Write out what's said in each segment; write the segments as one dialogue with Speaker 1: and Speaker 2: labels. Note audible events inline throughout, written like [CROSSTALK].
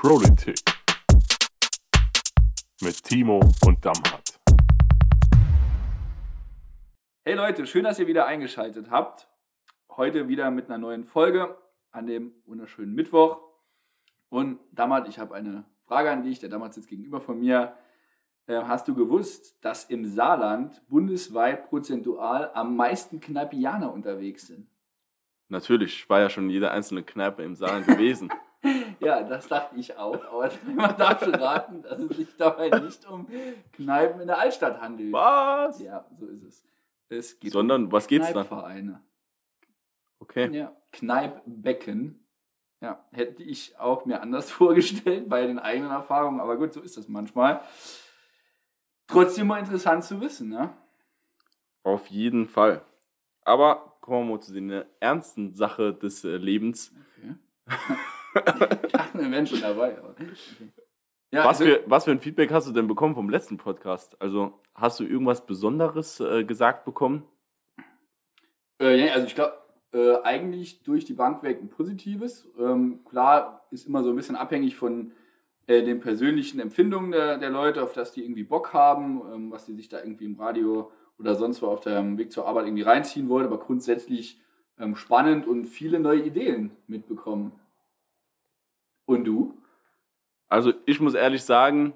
Speaker 1: Politik mit Timo und Damhardt.
Speaker 2: Hey Leute, schön, dass ihr wieder eingeschaltet habt. Heute wieder mit einer neuen Folge an dem wunderschönen Mittwoch. Und Damhardt, ich habe eine Frage an dich. Der Damhardt sitzt gegenüber von mir. Äh, hast du gewusst, dass im Saarland bundesweit prozentual am meisten Kneipianer unterwegs sind?
Speaker 3: Natürlich, ich war ja schon in jeder einzelne Kneipe im Saarland gewesen. [LAUGHS]
Speaker 2: Ja, das dachte ich auch, aber [LAUGHS] man darf schon raten, dass es sich dabei nicht um Kneipen in der Altstadt handelt.
Speaker 3: Was?
Speaker 2: Ja, so ist es. Es geht
Speaker 3: Sondern, was geht's dann?
Speaker 2: Kneipvereine.
Speaker 3: Okay.
Speaker 2: Ja, Kneippbecken. Ja, hätte ich auch mir anders [LAUGHS] vorgestellt bei den eigenen Erfahrungen, aber gut, so ist das manchmal. Trotzdem mal interessant zu wissen, ne?
Speaker 3: Auf jeden Fall. Aber kommen wir mal zu der ernsten Sache des äh, Lebens.
Speaker 2: Okay. [LAUGHS] wären schon dabei. Okay. Ja,
Speaker 3: was,
Speaker 2: also-
Speaker 3: für, was für ein Feedback hast du denn bekommen vom letzten Podcast? Also, hast du irgendwas Besonderes äh, gesagt bekommen?
Speaker 2: Äh, ja, also ich glaube, äh, eigentlich durch die Bank weg ein positives. Ähm, klar, ist immer so ein bisschen abhängig von äh, den persönlichen Empfindungen der, der Leute, auf das die irgendwie Bock haben, ähm, was die sich da irgendwie im Radio oder sonst wo auf dem Weg zur Arbeit irgendwie reinziehen wollen, aber grundsätzlich ähm, spannend und viele neue Ideen mitbekommen. Und du?
Speaker 3: Also, ich muss ehrlich sagen,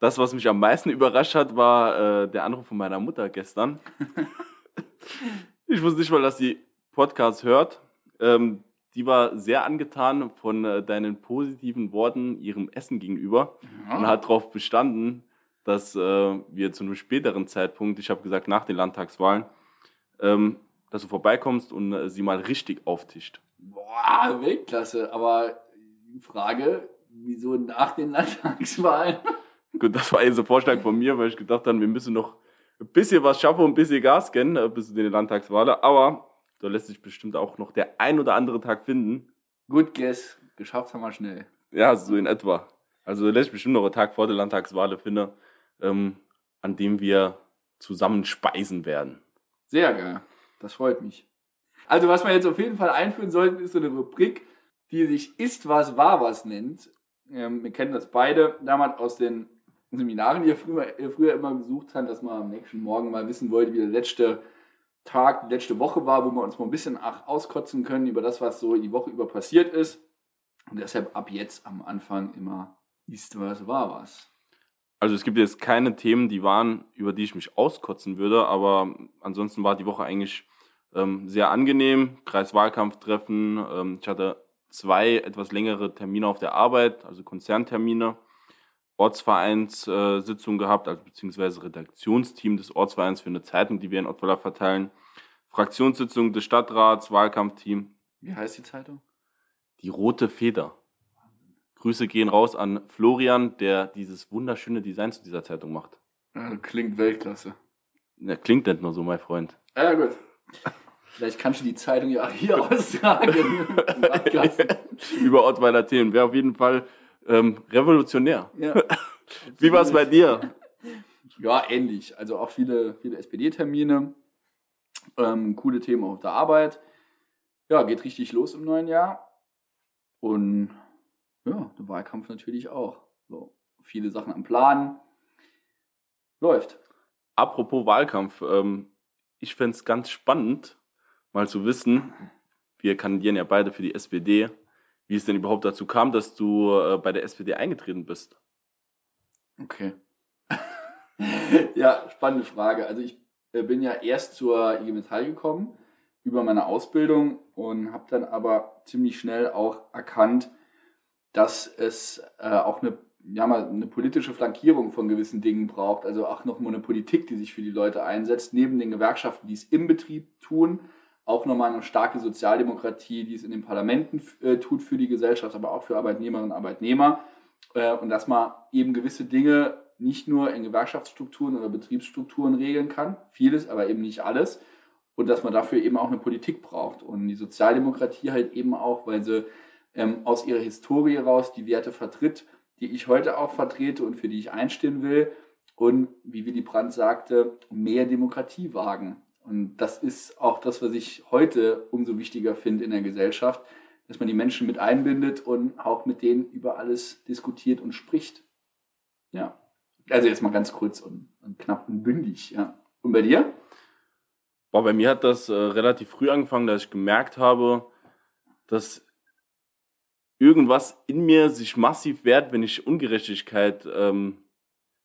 Speaker 3: das, was mich am meisten überrascht hat, war äh, der Anruf von meiner Mutter gestern. [LAUGHS] ich wusste nicht mal, dass sie Podcasts hört. Ähm, die war sehr angetan von äh, deinen positiven Worten ihrem Essen gegenüber und hat darauf bestanden, dass äh, wir zu einem späteren Zeitpunkt, ich habe gesagt nach den Landtagswahlen, ähm, dass du vorbeikommst und äh, sie mal richtig auftischt.
Speaker 2: Boah, Weltklasse. Aber Frage, wieso nach den Landtagswahlen?
Speaker 3: Gut, das war jetzt ein Vorschlag von mir, weil ich gedacht habe, wir müssen noch ein bisschen was schaffen und ein bisschen Gas kennen äh, bis zu den Landtagswahlen. Aber da lässt sich bestimmt auch noch der ein oder andere Tag finden.
Speaker 2: Good guess. Geschafft haben wir schnell.
Speaker 3: Ja, so in etwa. Also da lässt sich bestimmt noch ein Tag vor der Landtagswahl finden, ähm, an dem wir zusammen speisen werden.
Speaker 2: Sehr geil. Das freut mich. Also, was wir jetzt auf jeden Fall einführen sollten, ist so eine Rubrik, die sich Ist was, war was nennt. Ähm, wir kennen das beide damals aus den Seminaren, die ihr früher, ihr früher immer besucht habt, dass man am nächsten Morgen mal wissen wollte, wie der letzte Tag, die letzte Woche war, wo wir uns mal ein bisschen auskotzen können über das, was so die Woche über passiert ist. Und deshalb ab jetzt am Anfang immer Ist was, war was.
Speaker 3: Also es gibt jetzt keine Themen, die waren, über die ich mich auskotzen würde, aber ansonsten war die Woche eigentlich ähm, sehr angenehm. Kreiswahlkampftreffen. Ähm, ich hatte zwei etwas längere Termine auf der Arbeit, also Konzerntermine. Ortsvereinssitzung Sitzung gehabt, also beziehungsweise Redaktionsteam des Ortsvereins für eine Zeitung, die wir in Ottweiler verteilen. Fraktionssitzung des Stadtrats, Wahlkampfteam.
Speaker 2: Wie heißt die Zeitung?
Speaker 3: Die Rote Feder. Grüße gehen raus an Florian, der dieses wunderschöne Design zu dieser Zeitung macht.
Speaker 2: Ja, klingt Weltklasse.
Speaker 3: Ja, klingt nicht nur so, mein Freund.
Speaker 2: Ja, gut. Vielleicht kannst du die Zeitung ja auch hier austragen. [LAUGHS]
Speaker 3: Über Ottweiler Themen. Wäre auf jeden Fall ähm, revolutionär.
Speaker 2: ja. [LAUGHS]
Speaker 3: Wie war es bei dir?
Speaker 2: Ja, ähnlich. Also auch viele, viele SPD-Termine, ähm, coole Themen auf der Arbeit. Ja, geht richtig los im neuen Jahr. Und ja, der Wahlkampf natürlich auch. So, viele Sachen am Plan. Läuft.
Speaker 3: Apropos Wahlkampf, ähm, ich fände es ganz spannend, mal zu wissen, wir kandidieren ja beide für die SPD, wie es denn überhaupt dazu kam, dass du äh, bei der SPD eingetreten bist.
Speaker 2: Okay. [LAUGHS] ja, spannende Frage. Also ich äh, bin ja erst zur IG Metall gekommen über meine Ausbildung und habe dann aber ziemlich schnell auch erkannt, dass es äh, auch eine, ja, mal eine politische Flankierung von gewissen Dingen braucht. Also auch nochmal eine Politik, die sich für die Leute einsetzt, neben den Gewerkschaften, die es im Betrieb tun. Auch nochmal eine starke Sozialdemokratie, die es in den Parlamenten äh, tut für die Gesellschaft, aber auch für Arbeitnehmerinnen und Arbeitnehmer. Äh, und dass man eben gewisse Dinge nicht nur in Gewerkschaftsstrukturen oder Betriebsstrukturen regeln kann, vieles, aber eben nicht alles. Und dass man dafür eben auch eine Politik braucht. Und die Sozialdemokratie halt eben auch, weil sie ähm, aus ihrer Historie raus die Werte vertritt, die ich heute auch vertrete und für die ich einstehen will. Und wie Willy Brandt sagte, mehr Demokratie wagen. Und das ist auch das, was ich heute umso wichtiger finde in der Gesellschaft, dass man die Menschen mit einbindet und auch mit denen über alles diskutiert und spricht. Ja. Also jetzt mal ganz kurz und, und knapp und bündig, ja. Und bei dir?
Speaker 3: Boah, bei mir hat das äh, relativ früh angefangen, dass ich gemerkt habe, dass irgendwas in mir sich massiv wehrt, wenn ich Ungerechtigkeit, ähm,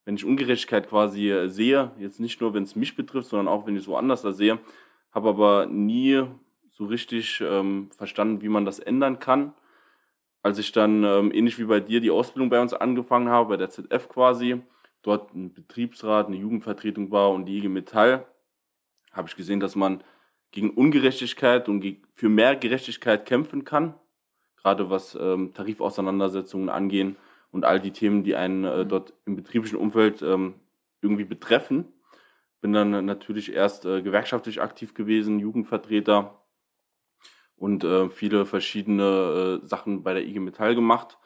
Speaker 3: wenn ich Ungerechtigkeit quasi äh, sehe. Jetzt nicht nur, wenn es mich betrifft, sondern auch, wenn ich es woanders da sehe. Habe aber nie so richtig ähm, verstanden, wie man das ändern kann. Als ich dann ähm, ähnlich wie bei dir die Ausbildung bei uns angefangen habe, bei der ZF quasi, dort ein Betriebsrat, eine Jugendvertretung war und die IG Metall, habe ich gesehen, dass man gegen Ungerechtigkeit und für mehr Gerechtigkeit kämpfen kann, gerade was ähm, Tarifauseinandersetzungen angehen und all die Themen, die einen äh, mhm. dort im betrieblichen Umfeld ähm, irgendwie betreffen. Bin dann natürlich erst äh, gewerkschaftlich aktiv gewesen, Jugendvertreter, und äh, viele verschiedene äh, Sachen bei der IG Metall gemacht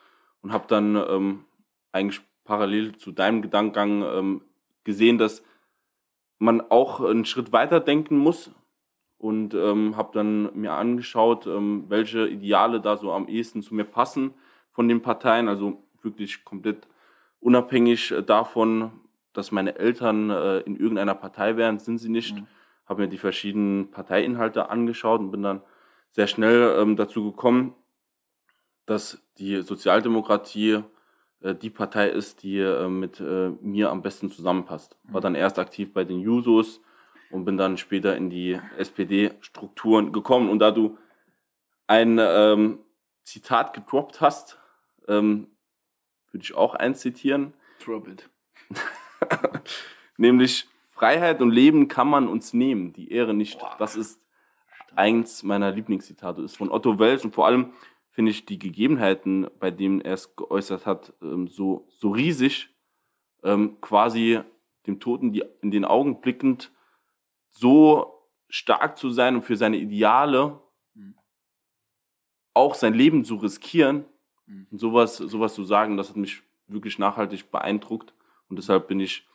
Speaker 3: und habe dann ähm, eigentlich parallel zu deinem Gedankengang ähm, gesehen, dass man auch einen Schritt weiter denken muss und ähm, habe dann mir angeschaut, ähm, welche Ideale da so am ehesten zu mir passen von den Parteien, also wirklich komplett unabhängig äh, davon, dass meine Eltern äh, in irgendeiner Partei wären, sind sie nicht. Mhm. Habe mir die verschiedenen Parteiinhalte angeschaut und bin dann sehr schnell ähm, dazu gekommen, dass die Sozialdemokratie äh, die Partei ist, die äh, mit mir am besten zusammenpasst. War dann erst aktiv bei den Jusos und bin dann später in die SPD-Strukturen gekommen. Und da du ein ähm, Zitat gedroppt hast, ähm, würde ich auch eins zitieren.
Speaker 2: Drop it. [LAUGHS]
Speaker 3: Nämlich Freiheit und Leben kann man uns nehmen, die Ehre nicht. Boah. Das ist eins meiner Lieblingszitate ist von Otto Welsch und vor allem finde ich die Gegebenheiten, bei denen er es geäußert hat, ähm, so, so riesig, ähm, quasi dem Toten die, in den Augen blickend, so stark zu sein und für seine Ideale mhm. auch sein Leben zu riskieren mhm. und sowas, sowas zu sagen, das hat mich wirklich nachhaltig beeindruckt. Und deshalb bin ich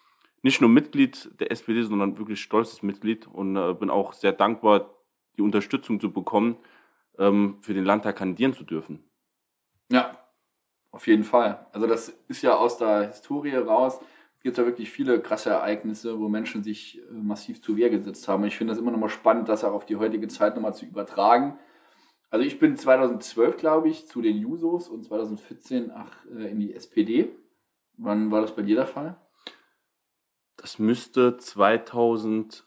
Speaker 3: nicht nur Mitglied der SPD, sondern wirklich stolzes Mitglied und äh, bin auch sehr dankbar, die Unterstützung zu bekommen, ähm, für den Landtag kandidieren zu dürfen.
Speaker 2: Ja, auf jeden Fall. Also das ist ja aus der Historie raus. Es gibt ja wirklich viele krasse Ereignisse, wo Menschen sich äh, massiv zu Wehr gesetzt haben. Und ich finde das immer noch mal spannend, das auch auf die heutige Zeit nochmal zu übertragen. Also ich bin 2012, glaube ich, zu den Jusos und 2014 ach, äh, in die SPD. Wann war das bei dir der Fall?
Speaker 3: Das müsste 2000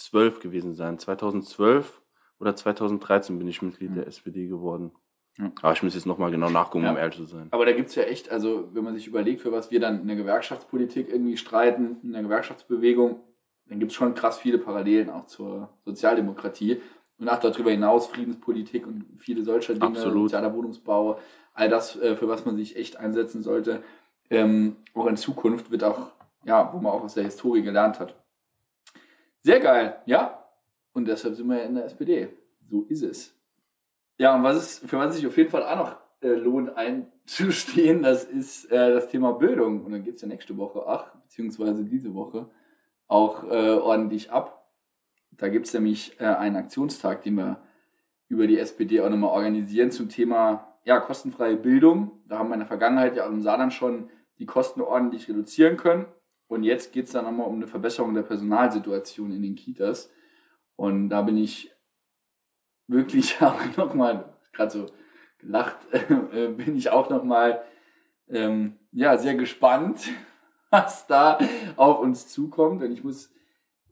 Speaker 3: 2012 gewesen sein. 2012 oder 2013 bin ich Mitglied mhm. der SPD geworden. Ja. Aber ich muss jetzt nochmal genau nachgucken, ja. um ehrlich zu sein.
Speaker 2: Aber da gibt es ja echt, also wenn man sich überlegt, für was wir dann in der Gewerkschaftspolitik irgendwie streiten, in der Gewerkschaftsbewegung, dann gibt es schon krass viele Parallelen auch zur Sozialdemokratie. Und auch darüber hinaus Friedenspolitik und viele solcher Dinge,
Speaker 3: Absolut.
Speaker 2: sozialer Wohnungsbau, all das, äh, für was man sich echt einsetzen sollte, ähm, auch in Zukunft wird auch, ja, wo man auch aus der Historie gelernt hat. Sehr geil, ja. Und deshalb sind wir ja in der SPD. So ist es. Ja, und was ist, für was sich auf jeden Fall auch noch äh, lohnt einzustehen, [LAUGHS] das ist äh, das Thema Bildung. Und dann geht es ja nächste Woche, ach, beziehungsweise diese Woche, auch äh, ordentlich ab. Da gibt es nämlich äh, einen Aktionstag, den wir über die SPD auch nochmal organisieren zum Thema ja, kostenfreie Bildung. Da haben wir in der Vergangenheit ja im Saarland schon die Kosten ordentlich reduzieren können. Und jetzt geht es dann nochmal um eine Verbesserung der Personalsituation in den Kitas. Und da bin ich wirklich [LAUGHS] auch nochmal, gerade so gelacht, [LAUGHS] äh, bin ich auch nochmal ähm, ja, sehr gespannt, [LAUGHS] was da auf uns zukommt. Und ich muss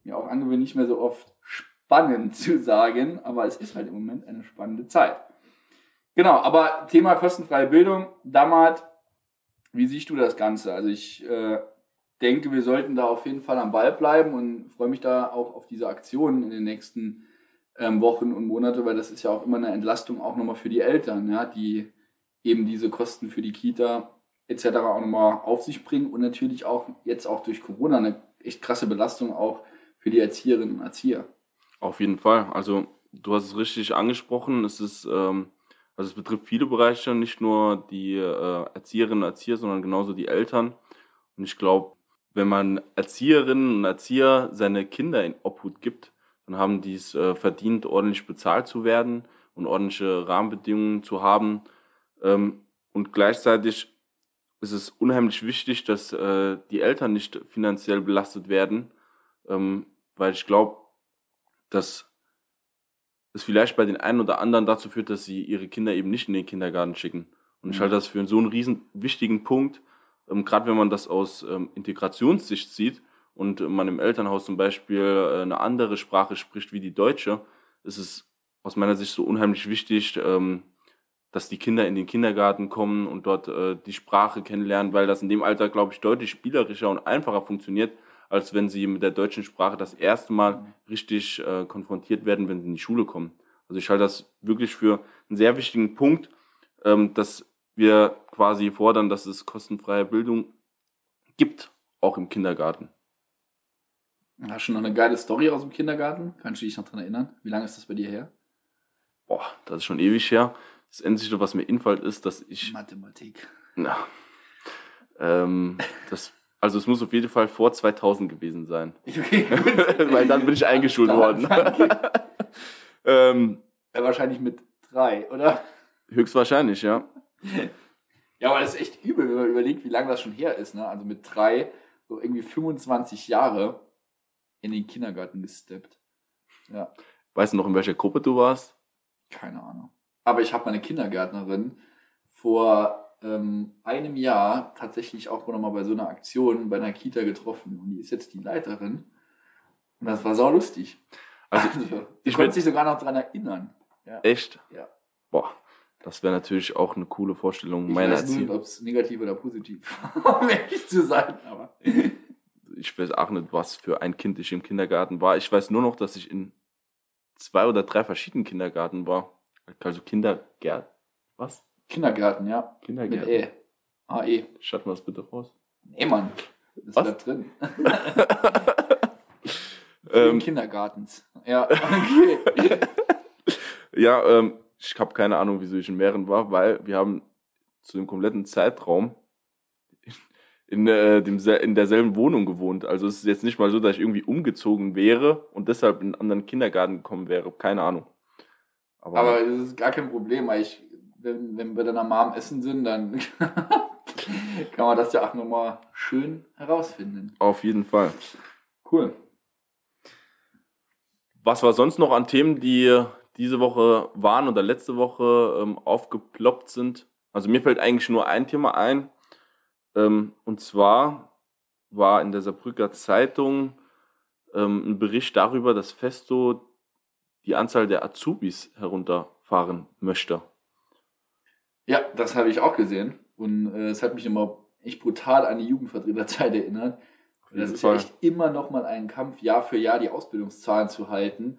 Speaker 2: mir auch angewöhnen, nicht mehr so oft spannend [LAUGHS] zu sagen, aber es ist halt im Moment eine spannende Zeit. Genau, aber Thema kostenfreie Bildung, Damals, wie siehst du das Ganze? Also ich äh, denke, wir sollten da auf jeden Fall am Ball bleiben und freue mich da auch auf diese Aktionen in den nächsten ähm, Wochen und Monate, weil das ist ja auch immer eine Entlastung auch nochmal für die Eltern, ja, die eben diese Kosten für die Kita etc. auch nochmal auf sich bringen und natürlich auch jetzt auch durch Corona eine echt krasse Belastung auch für die Erzieherinnen und Erzieher.
Speaker 3: Auf jeden Fall. Also du hast es richtig angesprochen. Es ist ähm, also es betrifft viele Bereiche, nicht nur die äh, Erzieherinnen und Erzieher, sondern genauso die Eltern. Und ich glaube, wenn man Erzieherinnen und Erzieher seine Kinder in Obhut gibt, dann haben die es äh, verdient, ordentlich bezahlt zu werden und ordentliche Rahmenbedingungen zu haben. Ähm, und gleichzeitig ist es unheimlich wichtig, dass äh, die Eltern nicht finanziell belastet werden, ähm, weil ich glaube, dass es vielleicht bei den einen oder anderen dazu führt, dass sie ihre Kinder eben nicht in den Kindergarten schicken. Und ich halte das für so einen riesen wichtigen Punkt, ähm, gerade wenn man das aus ähm, Integrationssicht sieht und man im Elternhaus zum Beispiel äh, eine andere Sprache spricht wie die deutsche, ist es aus meiner Sicht so unheimlich wichtig, ähm, dass die Kinder in den Kindergarten kommen und dort äh, die Sprache kennenlernen, weil das in dem Alter, glaube ich, deutlich spielerischer und einfacher funktioniert, als wenn sie mit der deutschen Sprache das erste Mal richtig äh, konfrontiert werden, wenn sie in die Schule kommen. Also ich halte das wirklich für einen sehr wichtigen Punkt, ähm, dass wir quasi fordern, dass es kostenfreie Bildung gibt, auch im Kindergarten.
Speaker 2: Hast du noch eine geile Story aus dem Kindergarten? Kannst du dich noch dran erinnern? Wie lange ist das bei dir her?
Speaker 3: Boah, das ist schon ewig her. Das Einzige, was mir infällt, ist, dass ich
Speaker 2: Mathematik.
Speaker 3: Na, ähm, das, also es muss auf jeden Fall vor 2000 gewesen sein. [LAUGHS]
Speaker 2: Okay, [LAUGHS]
Speaker 3: Weil dann bin ich eingeschult worden. [LAUGHS] ähm,
Speaker 2: Ja, wahrscheinlich mit drei, oder?
Speaker 3: höchstwahrscheinlich, ja.
Speaker 2: Ja, aber das ist echt übel, wenn man überlegt, wie lange das schon her ist. Ne? Also mit drei, so irgendwie 25 Jahre in den Kindergarten gesteppt. Ja,
Speaker 3: Weißt du noch, in welcher Gruppe du warst?
Speaker 2: keine Ahnung. Aber ich habe meine Kindergärtnerin vor ähm, einem Jahr tatsächlich auch noch mal bei so einer Aktion bei einer Kita getroffen. Und die ist jetzt die Leiterin. Und das war sau lustig.
Speaker 3: Also,
Speaker 2: Also,
Speaker 3: ich
Speaker 2: ich konnte sich sogar noch dran erinnern. Ja.
Speaker 3: Echt?
Speaker 2: Ja.
Speaker 3: Boah, das wäre natürlich auch eine coole Vorstellung
Speaker 2: Ich
Speaker 3: meiner
Speaker 2: weiß
Speaker 3: Erziehung.
Speaker 2: nicht, ob es negativ oder positiv [LAUGHS] war, um ehrlich zu sein. Aber [LAUGHS]
Speaker 3: Ich weiß auch nicht, was für ein Kind ich im Kindergarten war. Ich weiß nur noch, dass ich in zwei oder drei verschiedenen Kindergarten war. Also Kindergärten. Was?
Speaker 2: Kindergarten, ja. Mit
Speaker 3: Kindergärten.
Speaker 2: E. AE.
Speaker 3: Schaut mal das bitte raus.
Speaker 2: Nee, Mann. Das
Speaker 3: Was?
Speaker 2: bleibt drin. [LAUGHS]
Speaker 3: Ähm,
Speaker 2: Kindergartens. Ja, okay. [LAUGHS]
Speaker 3: Ja, ähm, ich habe keine Ahnung, wieso ich in mehreren war, weil wir haben zu dem kompletten Zeitraum in, äh, dem, in derselben Wohnung gewohnt. Also es ist jetzt nicht mal so, dass ich irgendwie umgezogen wäre und deshalb in einen anderen Kindergarten gekommen wäre. Keine Ahnung. Aber,
Speaker 2: Aber das ist gar kein Problem, weil ich, wenn, wenn wir deiner Mom essen sind, dann [LAUGHS] kann man das ja auch nochmal schön herausfinden.
Speaker 3: auf jeden Fall.
Speaker 2: Cool.
Speaker 3: Was war sonst noch an Themen, die diese Woche waren oder letzte Woche ähm, aufgeploppt sind? Also mir fällt eigentlich nur ein Thema ein. Ähm, und zwar war in der Saarbrücker Zeitung ähm, ein Bericht darüber, dass Festo die Anzahl der Azubis herunterfahren möchte.
Speaker 2: Ja, das habe ich auch gesehen. Und äh, es hat mich immer echt brutal an die Jugendvertreterzeit erinnert.
Speaker 3: Auf
Speaker 2: Das ist ja echt immer noch mal ein Kampf, Jahr für Jahr die Ausbildungszahlen zu halten.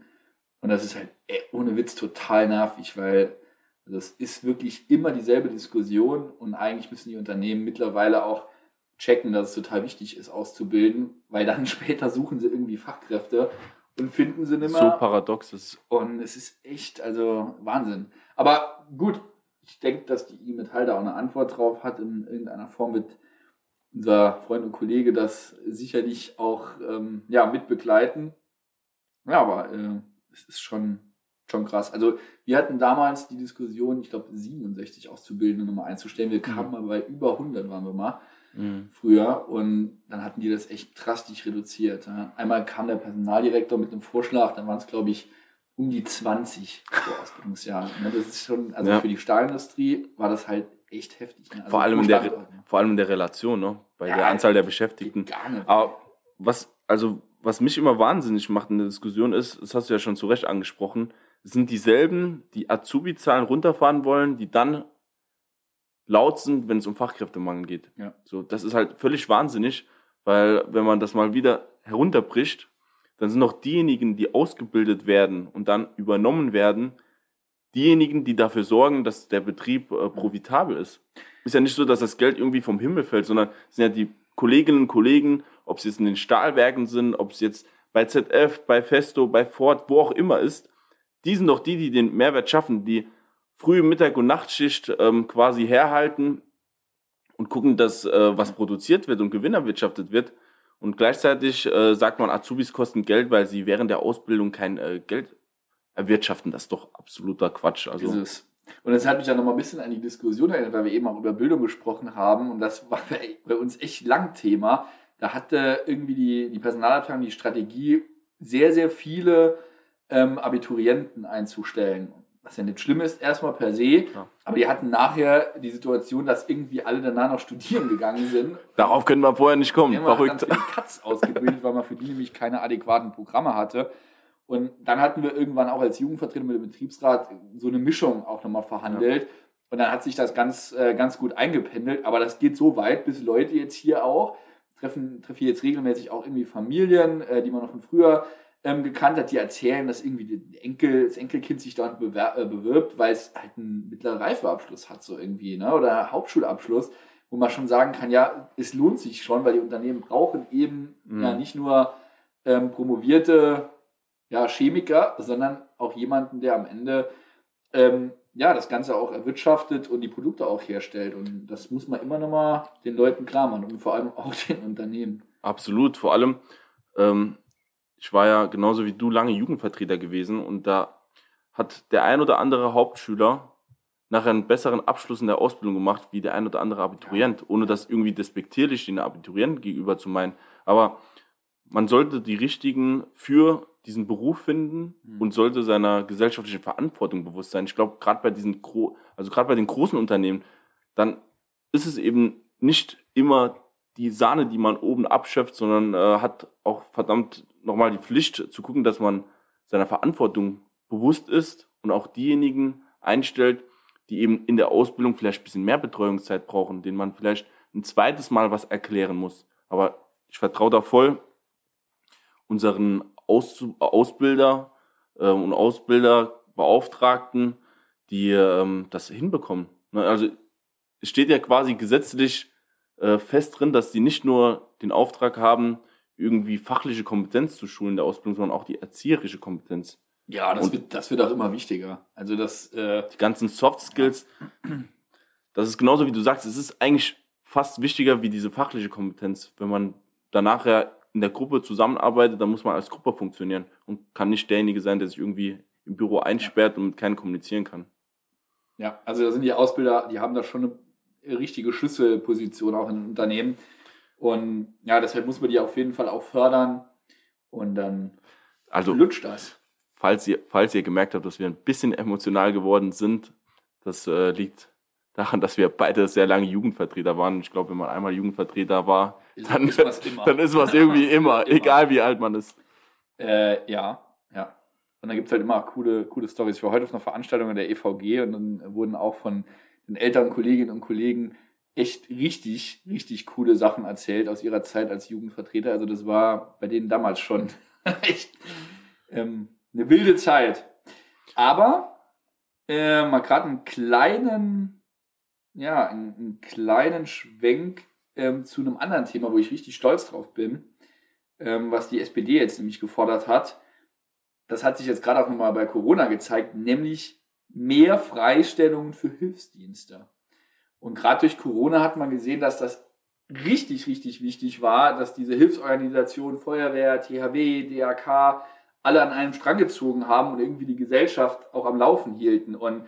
Speaker 2: Und das ist halt ey, ohne Witz total nervig, weil das ist wirklich immer dieselbe Diskussion und eigentlich müssen die Unternehmen mittlerweile auch checken, dass es total wichtig ist, auszubilden, weil dann [LAUGHS] später suchen sie irgendwie Fachkräfte und finden sie nicht
Speaker 3: So
Speaker 2: mehr.
Speaker 3: paradox ist.
Speaker 2: Und es ist echt, also Wahnsinn. Aber gut, ich denke, dass die IG Metall da auch eine Antwort drauf hat. In irgendeiner Form wird unser Freund und Kollege das sicherlich auch ähm, ja, mitbegleiten. Ja, aber äh, es ist schon, schon krass. Also wir hatten damals die Diskussion, ich glaube 67 Auszubildende nochmal einzustellen. Wir kamen mal bei über 100 waren wir mal
Speaker 3: Mhm.
Speaker 2: früher und dann hatten die das echt drastisch reduziert. Einmal kam der Personaldirektor mit einem Vorschlag, dann waren es, glaube ich, um die 20 pro Ausbildungsjahr. Ne, Das ist schon, also
Speaker 3: Ja.
Speaker 2: für die Stahlindustrie war das halt echt heftig. Ne? Also
Speaker 3: Vor allem in der,
Speaker 2: Standort, ne?
Speaker 3: vor allem in der Relation, ne? Bei
Speaker 2: Ja,
Speaker 3: der Anzahl der Beschäftigten.
Speaker 2: gar nicht.
Speaker 3: Aber was, also, was mich immer wahnsinnig macht in der Diskussion ist, das hast du ja schon zu Recht angesprochen, es sind dieselben, die Azubi-Zahlen runterfahren wollen, die dann laut sind, wenn es um Fachkräftemangel geht.
Speaker 2: Ja.
Speaker 3: So, das ist halt völlig wahnsinnig, weil wenn man das mal wieder herunterbricht, dann sind auch diejenigen, die ausgebildet werden und dann übernommen werden, diejenigen, die dafür sorgen, dass der Betrieb äh, profitabel ist. Ist ja nicht so, dass das Geld irgendwie vom Himmel fällt, sondern es sind ja die Kolleginnen und Kollegen, ob es jetzt in den Stahlwerken sind, ob es jetzt bei ZF, bei Festo, bei Ford, wo auch immer ist, die sind doch die, die den Mehrwert schaffen, die frühe Mittag- und Nachtschicht ähm, quasi herhalten und gucken, dass äh, was produziert wird und Gewinn erwirtschaftet wird. Und gleichzeitig äh, sagt man, Azubis kosten Geld, weil sie während der Ausbildung kein äh, Geld erwirtschaften. Das ist doch absoluter Quatsch. Also,
Speaker 2: Ist es. Und das hat mich ja noch mal ein bisschen an die Diskussion erinnert, weil wir eben auch über Bildung gesprochen haben. Und das war bei bei uns echt lang Thema. Da hatte irgendwie die, die Personalabteilung die Strategie, sehr, sehr viele ähm, Abiturienten einzustellen. Was ja nicht schlimm ist, erstmal per se.
Speaker 3: Ja.
Speaker 2: Aber die hatten nachher die Situation, dass irgendwie alle danach noch studieren gegangen sind. [LAUGHS]
Speaker 3: darauf können wir vorher nicht kommen.
Speaker 2: Irgendwann
Speaker 3: Verrückt.
Speaker 2: dann Katz ausgebildet, weil man für die nämlich keine adäquaten Programme hatte. Und dann hatten wir irgendwann auch als Jugendvertreter mit dem Betriebsrat so eine Mischung auch nochmal verhandelt. Und dann hat sich das ganz, äh, ganz gut eingependelt. Aber das geht so weit, bis Leute jetzt hier auch, treffen, treffen jetzt regelmäßig auch irgendwie Familien, äh, die man noch von früher ähm, gekannt hat, die erzählen, dass irgendwie Enkel, das Enkelkind sich dort bewer äh, bewirbt, weil es halt einen mittleren Reifeabschluss hat, so irgendwie, ne? oder Hauptschulabschluss, wo man schon sagen kann, ja, es lohnt sich schon, weil die Unternehmen brauchen eben
Speaker 3: Mhm.
Speaker 2: ja nicht nur ähm, promovierte ja, Chemiker, sondern auch jemanden, der am Ende ähm, ja, das Ganze auch erwirtschaftet und die Produkte auch herstellt. Und das muss man immer noch mal den Leuten klar machen und vor allem auch [LAUGHS] den Unternehmen.
Speaker 3: Absolut. Vor allem, ähm, ich war ja genauso wie du lange Jugendvertreter gewesen und da hat der ein oder andere Hauptschüler nachher einen besseren Abschluss in der Ausbildung gemacht wie der ein oder andere Abiturient, ohne das irgendwie despektierlich den Abiturienten gegenüber zu meinen. Aber man sollte die richtigen für diesen Beruf finden
Speaker 2: Mhm.
Speaker 3: und sollte seiner gesellschaftlichen Verantwortung bewusst sein. Ich glaube, gerade bei diesen gro also gerade bei den großen Unternehmen, dann ist es eben nicht immer die Sahne, die man oben abschöpft, sondern äh, hat auch verdammt nochmal die Pflicht zu gucken, dass man seiner Verantwortung bewusst ist und auch diejenigen einstellt, die eben in der Ausbildung vielleicht ein bisschen mehr Betreuungszeit brauchen, denen man vielleicht ein zweites Mal was erklären muss. Aber ich vertraue da voll unseren Aus Ausbilder äh, und Ausbilderbeauftragten, die ähm, das hinbekommen. Ne, Also es steht ja quasi gesetzlich äh, fest drin, dass die nicht nur den Auftrag haben, irgendwie fachliche Kompetenz zu schulen der Ausbildung, sondern auch die erzieherische Kompetenz.
Speaker 2: Ja, das,
Speaker 3: Und-
Speaker 2: wird, das wird auch immer wichtiger. Also das, äh,
Speaker 3: Die ganzen Soft Skills, das ist genauso wie du sagst, es ist eigentlich fast wichtiger wie diese fachliche Kompetenz. Wenn man danach ja in der Gruppe zusammenarbeitet, dann muss man als Gruppe funktionieren und kann nicht derjenige sein, der sich irgendwie im Büro einsperrt und mit keinem kommunizieren kann.
Speaker 2: ja, also da sind die Ausbilder, die haben da schon eine richtige Schlüsselposition auch in Unternehmen. Und ja, deshalb muss man die auf jeden Fall auch fördern. Und dann
Speaker 3: Also
Speaker 2: lutscht das.
Speaker 3: falls ihr, falls ihr gemerkt habt, dass wir ein bisschen emotional geworden sind, das äh, liegt daran, dass wir beide sehr lange Jugendvertreter waren. Ich glaube, wenn man einmal Jugendvertreter war, dann
Speaker 2: ist was [LAUGHS] immer.
Speaker 3: dann ist was irgendwie [LAUGHS] immer,
Speaker 2: Immer.
Speaker 3: egal wie alt man ist.
Speaker 2: Äh, ja, ja. Und dann gibt es halt immer coole, coole Stories. Ich war heute auf einer Veranstaltung in der EVG und dann wurden auch von den älteren Kolleginnen und Kollegen echt richtig, richtig coole Sachen erzählt aus ihrer Zeit als Jugendvertreter. Also das war bei denen damals schon [LAUGHS] echt ähm, eine wilde Zeit. Aber äh, mal gerade einen kleinen, ja, einen, einen kleinen Schwenk ähm, zu einem anderen Thema, wo ich richtig stolz drauf bin ähm, was die SPD jetzt nämlich gefordert hat. Das hat sich jetzt gerade auch nochmal bei Corona gezeigt, nämlich mehr Freistellungen für Hilfsdienste. Und gerade durch Corona hat man gesehen, dass das richtig, richtig wichtig war, dass diese Hilfsorganisationen, Feuerwehr, THW, DRK, alle an einem Strang gezogen haben und irgendwie die Gesellschaft auch am Laufen hielten. Und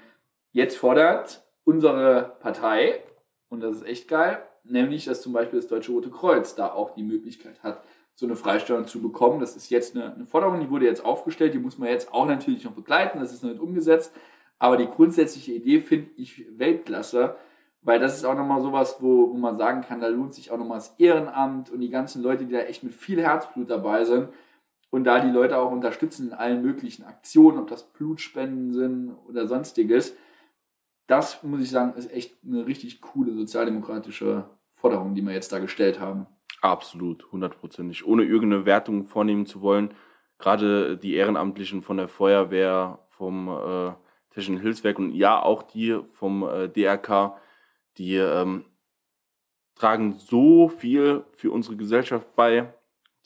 Speaker 2: jetzt fordert unsere Partei, und das ist echt geil, nämlich, dass zum Beispiel das Deutsche Rote Kreuz da auch die Möglichkeit hat, so eine Freistellung zu bekommen. Das ist jetzt eine, eine Forderung, die wurde jetzt aufgestellt, die muss man jetzt auch natürlich noch begleiten, das ist noch nicht umgesetzt. Aber die grundsätzliche Idee finde ich Weltklasse, weil das ist auch nochmal sowas, wo, wo man sagen kann, da lohnt sich auch nochmal das Ehrenamt und die ganzen Leute, die da echt mit viel Herzblut dabei sind und da die Leute auch unterstützen in allen möglichen Aktionen, ob das Blutspenden sind oder sonstiges. Das muss ich sagen, ist echt eine richtig coole sozialdemokratische Forderung, die wir jetzt da gestellt haben.
Speaker 3: Absolut, hundertprozentig. Ohne irgendeine Wertung vornehmen zu wollen. Gerade die Ehrenamtlichen von der Feuerwehr, vom äh, Technischen Hilfswerk und ja, auch die vom äh, DRK, die ähm, tragen so viel für unsere Gesellschaft bei.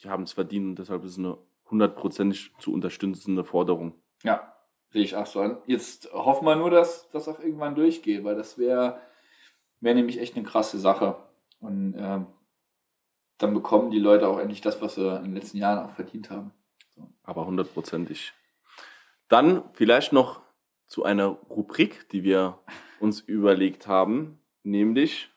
Speaker 3: Die haben es verdient und deshalb ist es eine hundertprozentig zu unterstützende Forderung.
Speaker 2: Ja, sehe ich auch so an. Jetzt hoffen wir nur, dass das auch irgendwann durchgeht, weil das wäre wär nämlich echt eine krasse Sache. Und ähm, dann bekommen die Leute auch endlich das, was sie in den letzten Jahren auch verdient haben.
Speaker 3: Aber hundertprozentig. Dann vielleicht noch zu einer Rubrik, die wir uns überlegt haben, nämlich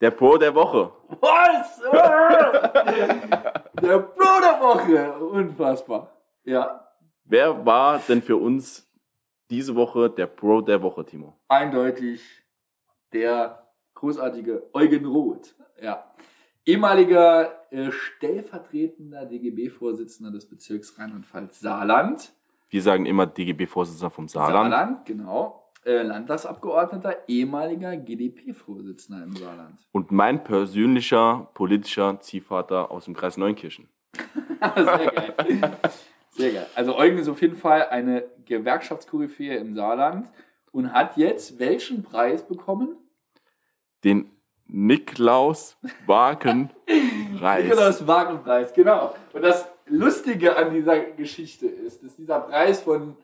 Speaker 3: der Pro der Woche.
Speaker 2: Was? [LAUGHS] der Pro der Woche. Unfassbar. Ja,
Speaker 3: Wer war denn für uns diese Woche der Pro der Woche, Timo?
Speaker 2: eindeutig der großartige Eugen Roth. Ja. Ehemaliger äh, stellvertretender DGB-Vorsitzender des Bezirks Rheinland-Pfalz Saarland.
Speaker 3: Wir sagen immer DGB-Vorsitzender vom Saarland.
Speaker 2: genau. Äh, Landtagsabgeordneter, ehemaliger GDP-Vorsitzender im Saarland.
Speaker 3: Und mein persönlicher politischer Ziehvater aus dem Kreis Neunkirchen. [LAUGHS]
Speaker 2: Sehr geil. Sehr geil. Also Eugen ist auf jeden Fall eine Gewerkschaftskoryphäe im Saarland und hat jetzt welchen Preis bekommen?
Speaker 3: Den Niklaus Wagenpreis. [LAUGHS]
Speaker 2: Nikolaus Wagenpreis, genau. Und das Lustige an dieser Geschichte ist, dass dieser Preis von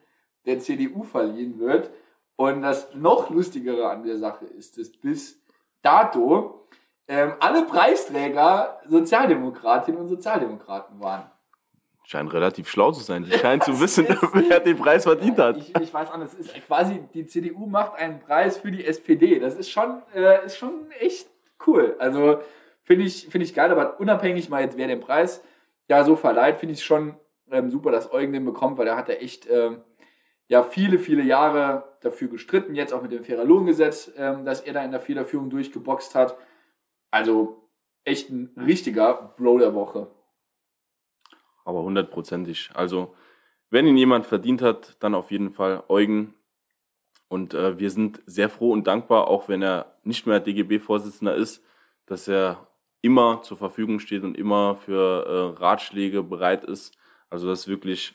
Speaker 2: der CDU verliehen wird. Und das noch Lustigere an der Sache ist, dass bis dato ähm, alle Preisträger Sozialdemokratinnen und Sozialdemokraten waren.
Speaker 3: Scheint relativ schlau zu sein. Die [LAUGHS] scheinen zu wissen, wer den Preis verdient hat.
Speaker 2: Ich, ich weiß auch, das ist quasi, die CDU macht einen Preis für die SPD. Das ist schon, äh, ist schon echt cool. Also finde ich, finde ich geil, aber unabhängig mal jetzt, wer den Preis ja so verleiht, finde ich schon ähm, super, dass Eugen den bekommt, weil er hat ja echt ähm, ja viele, viele Jahre dafür gestritten, jetzt auch mit dem Fairer Lohngesetz, ähm, dass er da in der Federführung durchgeboxt hat. Also echt ein richtiger Bro der Woche.
Speaker 3: Aber hundertprozentig. Also, wenn ihn jemand verdient hat, dann auf jeden Fall Eugen. Und äh, wir sind sehr froh und dankbar, auch wenn er nicht mehr DGB-Vorsitzender ist, dass er immer zur Verfügung steht und immer für äh, Ratschläge bereit ist. Also das ist wirklich,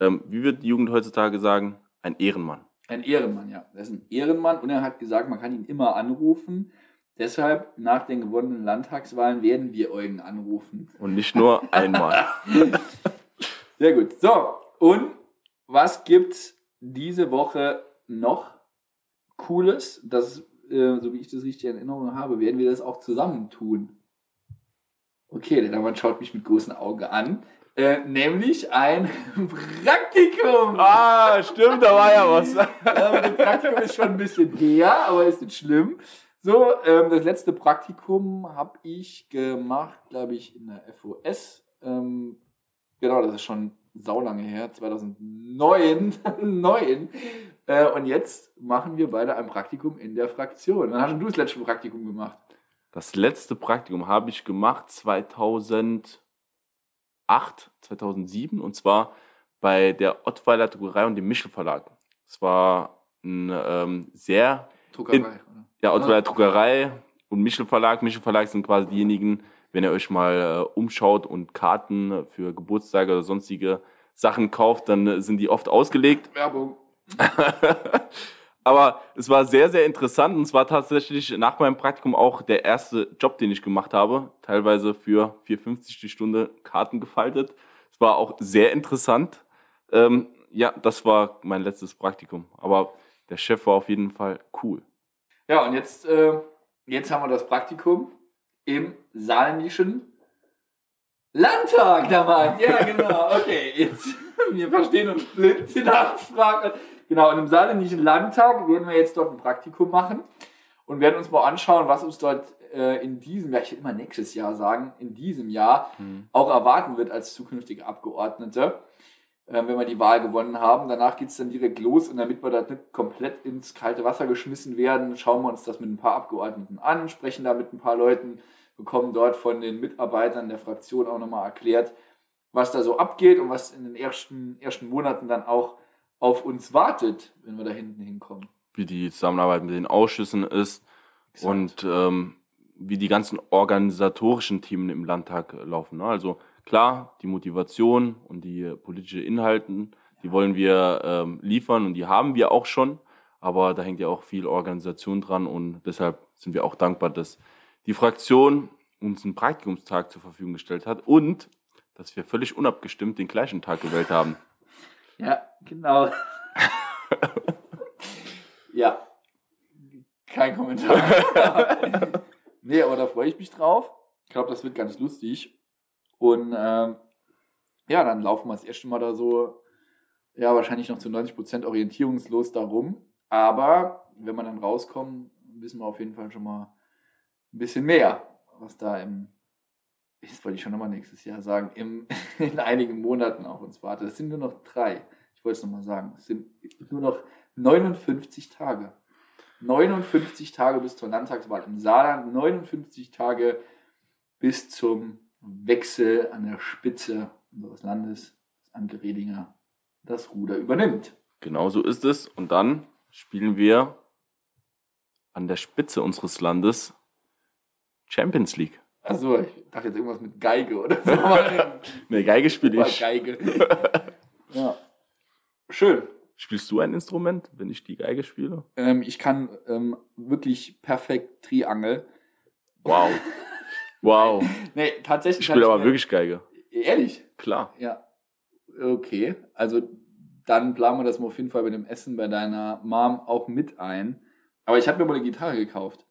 Speaker 3: ähm, wie wird die Jugend heutzutage sagen, ein Ehrenmann.
Speaker 2: Ein Ehrenmann, ja. Er ist ein Ehrenmann und er hat gesagt, man kann ihn immer anrufen. Deshalb, nach den gewonnenen Landtagswahlen, werden wir Eugen anrufen.
Speaker 3: Und nicht nur [LAUGHS] einmal.
Speaker 2: Sehr gut. So, und was gibt's diese Woche noch Cooles? Das, äh, so wie ich das richtig in Erinnerung habe, werden wir das auch zusammen tun. Okay, der Damann schaut mich mit großen Augen an. Äh, nämlich ein [LAUGHS] Praktikum.
Speaker 3: ah, stimmt, da war ja was. [LAUGHS]
Speaker 2: Ähm, das Praktikum ist schon ein bisschen her, aber ist nicht schlimm. So, ähm, das letzte Praktikum habe ich gemacht, glaube ich, in der FOS. Ähm, genau, das ist schon saulange her, 2009. [LAUGHS] Neun. Äh, und jetzt machen wir beide ein Praktikum in der Fraktion. Wann hast du das letzte Praktikum gemacht?
Speaker 3: Das letzte Praktikum habe ich gemacht 2008, 2007 und zwar bei der Ottweiler Druckerei und dem Michel Verlag. Es war ein ähm, sehr,
Speaker 2: Druckerei,
Speaker 3: In- ja, Ottweiler Druckerei und Michel Verlag. Michel Verlag sind quasi diejenigen, wenn ihr euch mal äh, umschaut und Karten für Geburtstage oder sonstige Sachen kauft, dann äh, sind die oft ausgelegt
Speaker 2: Werbung. [LAUGHS]
Speaker 3: Aber es war sehr, sehr interessant und es war tatsächlich nach meinem Praktikum auch der erste Job, den ich gemacht habe. Teilweise für 4,50 die Stunde Karten gefaltet. Es war auch sehr interessant. Ähm, ja, das war mein letztes Praktikum. Aber der Chef war auf jeden Fall cool.
Speaker 2: Ja, und jetzt, äh, jetzt haben wir das Praktikum im saarländischen Landtag damals. Ja, genau. Okay, jetzt, [LAUGHS] wir verstehen uns blind in der. Genau, und im saarländischen Landtag werden wir jetzt dort ein Praktikum machen und werden uns mal anschauen, was uns dort äh, in diesem Jahr, ich will immer nächstes Jahr sagen, in diesem Jahr auch erwarten wird als zukünftige Abgeordnete, äh, wenn wir die Wahl gewonnen haben. Danach geht es dann direkt los und damit wir da nicht komplett ins kalte Wasser geschmissen werden, schauen wir uns das mit ein paar Abgeordneten an, sprechen da mit ein paar Leuten, bekommen dort von den Mitarbeitern der Fraktion auch nochmal erklärt, was da so abgeht und was in den ersten, ersten Monaten dann auch auf uns wartet, wenn wir da hinten hinkommen.
Speaker 3: Wie die Zusammenarbeit mit den Ausschüssen ist und ähm, wie die ganzen organisatorischen Themen im Landtag äh, laufen. Ne? Also klar, die Motivation und die politische Inhalten, die wollen wir ähm, liefern und die haben wir auch schon. Aber da hängt ja auch viel Organisation dran und deshalb sind wir auch dankbar, dass die Fraktion uns einen Praktikumstag zur Verfügung gestellt hat und dass wir völlig unabgestimmt den gleichen Tag gewählt haben.
Speaker 2: Ja, genau. ja, kein Kommentar. [LAUGHS] nee, aber da freue ich mich drauf. Ich glaube, das wird ganz lustig. Und ähm, ja, dann laufen wir das erste Mal da so, ja, wahrscheinlich noch zu 90% orientierungslos darum. Aber wenn wir dann rauskommen, wissen wir auf jeden Fall schon mal ein bisschen mehr, was da im, das wollte ich schon nochmal nächstes Jahr sagen, im, [LAUGHS] in einigen Monaten auf uns wartet. Es sind nur noch drei. Ich wollte es nochmal sagen. Es sind nur noch 59 Tage. 59 Tage bis zur Landtagswahl im Saarland, 59 Tage bis zum Wechsel an der Spitze unseres Landes, das Anke Redinger das Ruder übernimmt.
Speaker 3: Genau so ist es. Und dann spielen wir an der Spitze unseres Landes Champions League.
Speaker 2: Also, ich dachte jetzt irgendwas mit Geige oder so. [LAUGHS]
Speaker 3: Ne, Geige spiele ich.
Speaker 2: Geige. [LAUGHS] ja. Schön.
Speaker 3: Spielst du ein Instrument, wenn ich die Geige spiele?
Speaker 2: Ähm, ich kann ähm, wirklich perfekt Triangel.
Speaker 3: Wow. [LAUGHS] Wow.
Speaker 2: nee, tatsächlich.
Speaker 3: Ich spiele aber wirklich Geige.
Speaker 2: Ehrlich?
Speaker 3: Klar.
Speaker 2: Ja. Okay. Also dann planen wir das mal auf jeden Fall bei dem Essen bei deiner Mom auch mit ein. Aber ich habe mir mal eine Gitarre gekauft.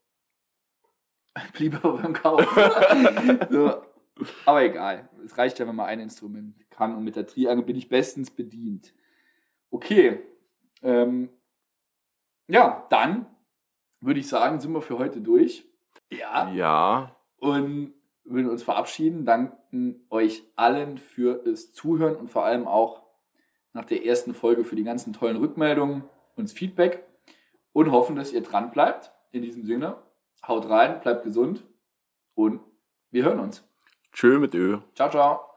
Speaker 2: [LAUGHS] Blieb aber beim Kauf. [LAUGHS] so. Aber egal. Es reicht ja, wenn man ein Instrument kann. Und mit der Triangel bin ich bestens bedient. Okay. Ähm, ja, dann würde ich sagen, sind wir für heute durch. Ja
Speaker 3: Ja.
Speaker 2: und würden uns verabschieden, danken euch allen für das Zuhören und vor allem auch nach der ersten Folge für die ganzen tollen Rückmeldungen und das Feedback und hoffen, dass ihr dran bleibt. In diesem Sinne, haut rein, bleibt gesund und wir hören uns.
Speaker 3: Tschö mit Ö.
Speaker 2: Ciao, ciao.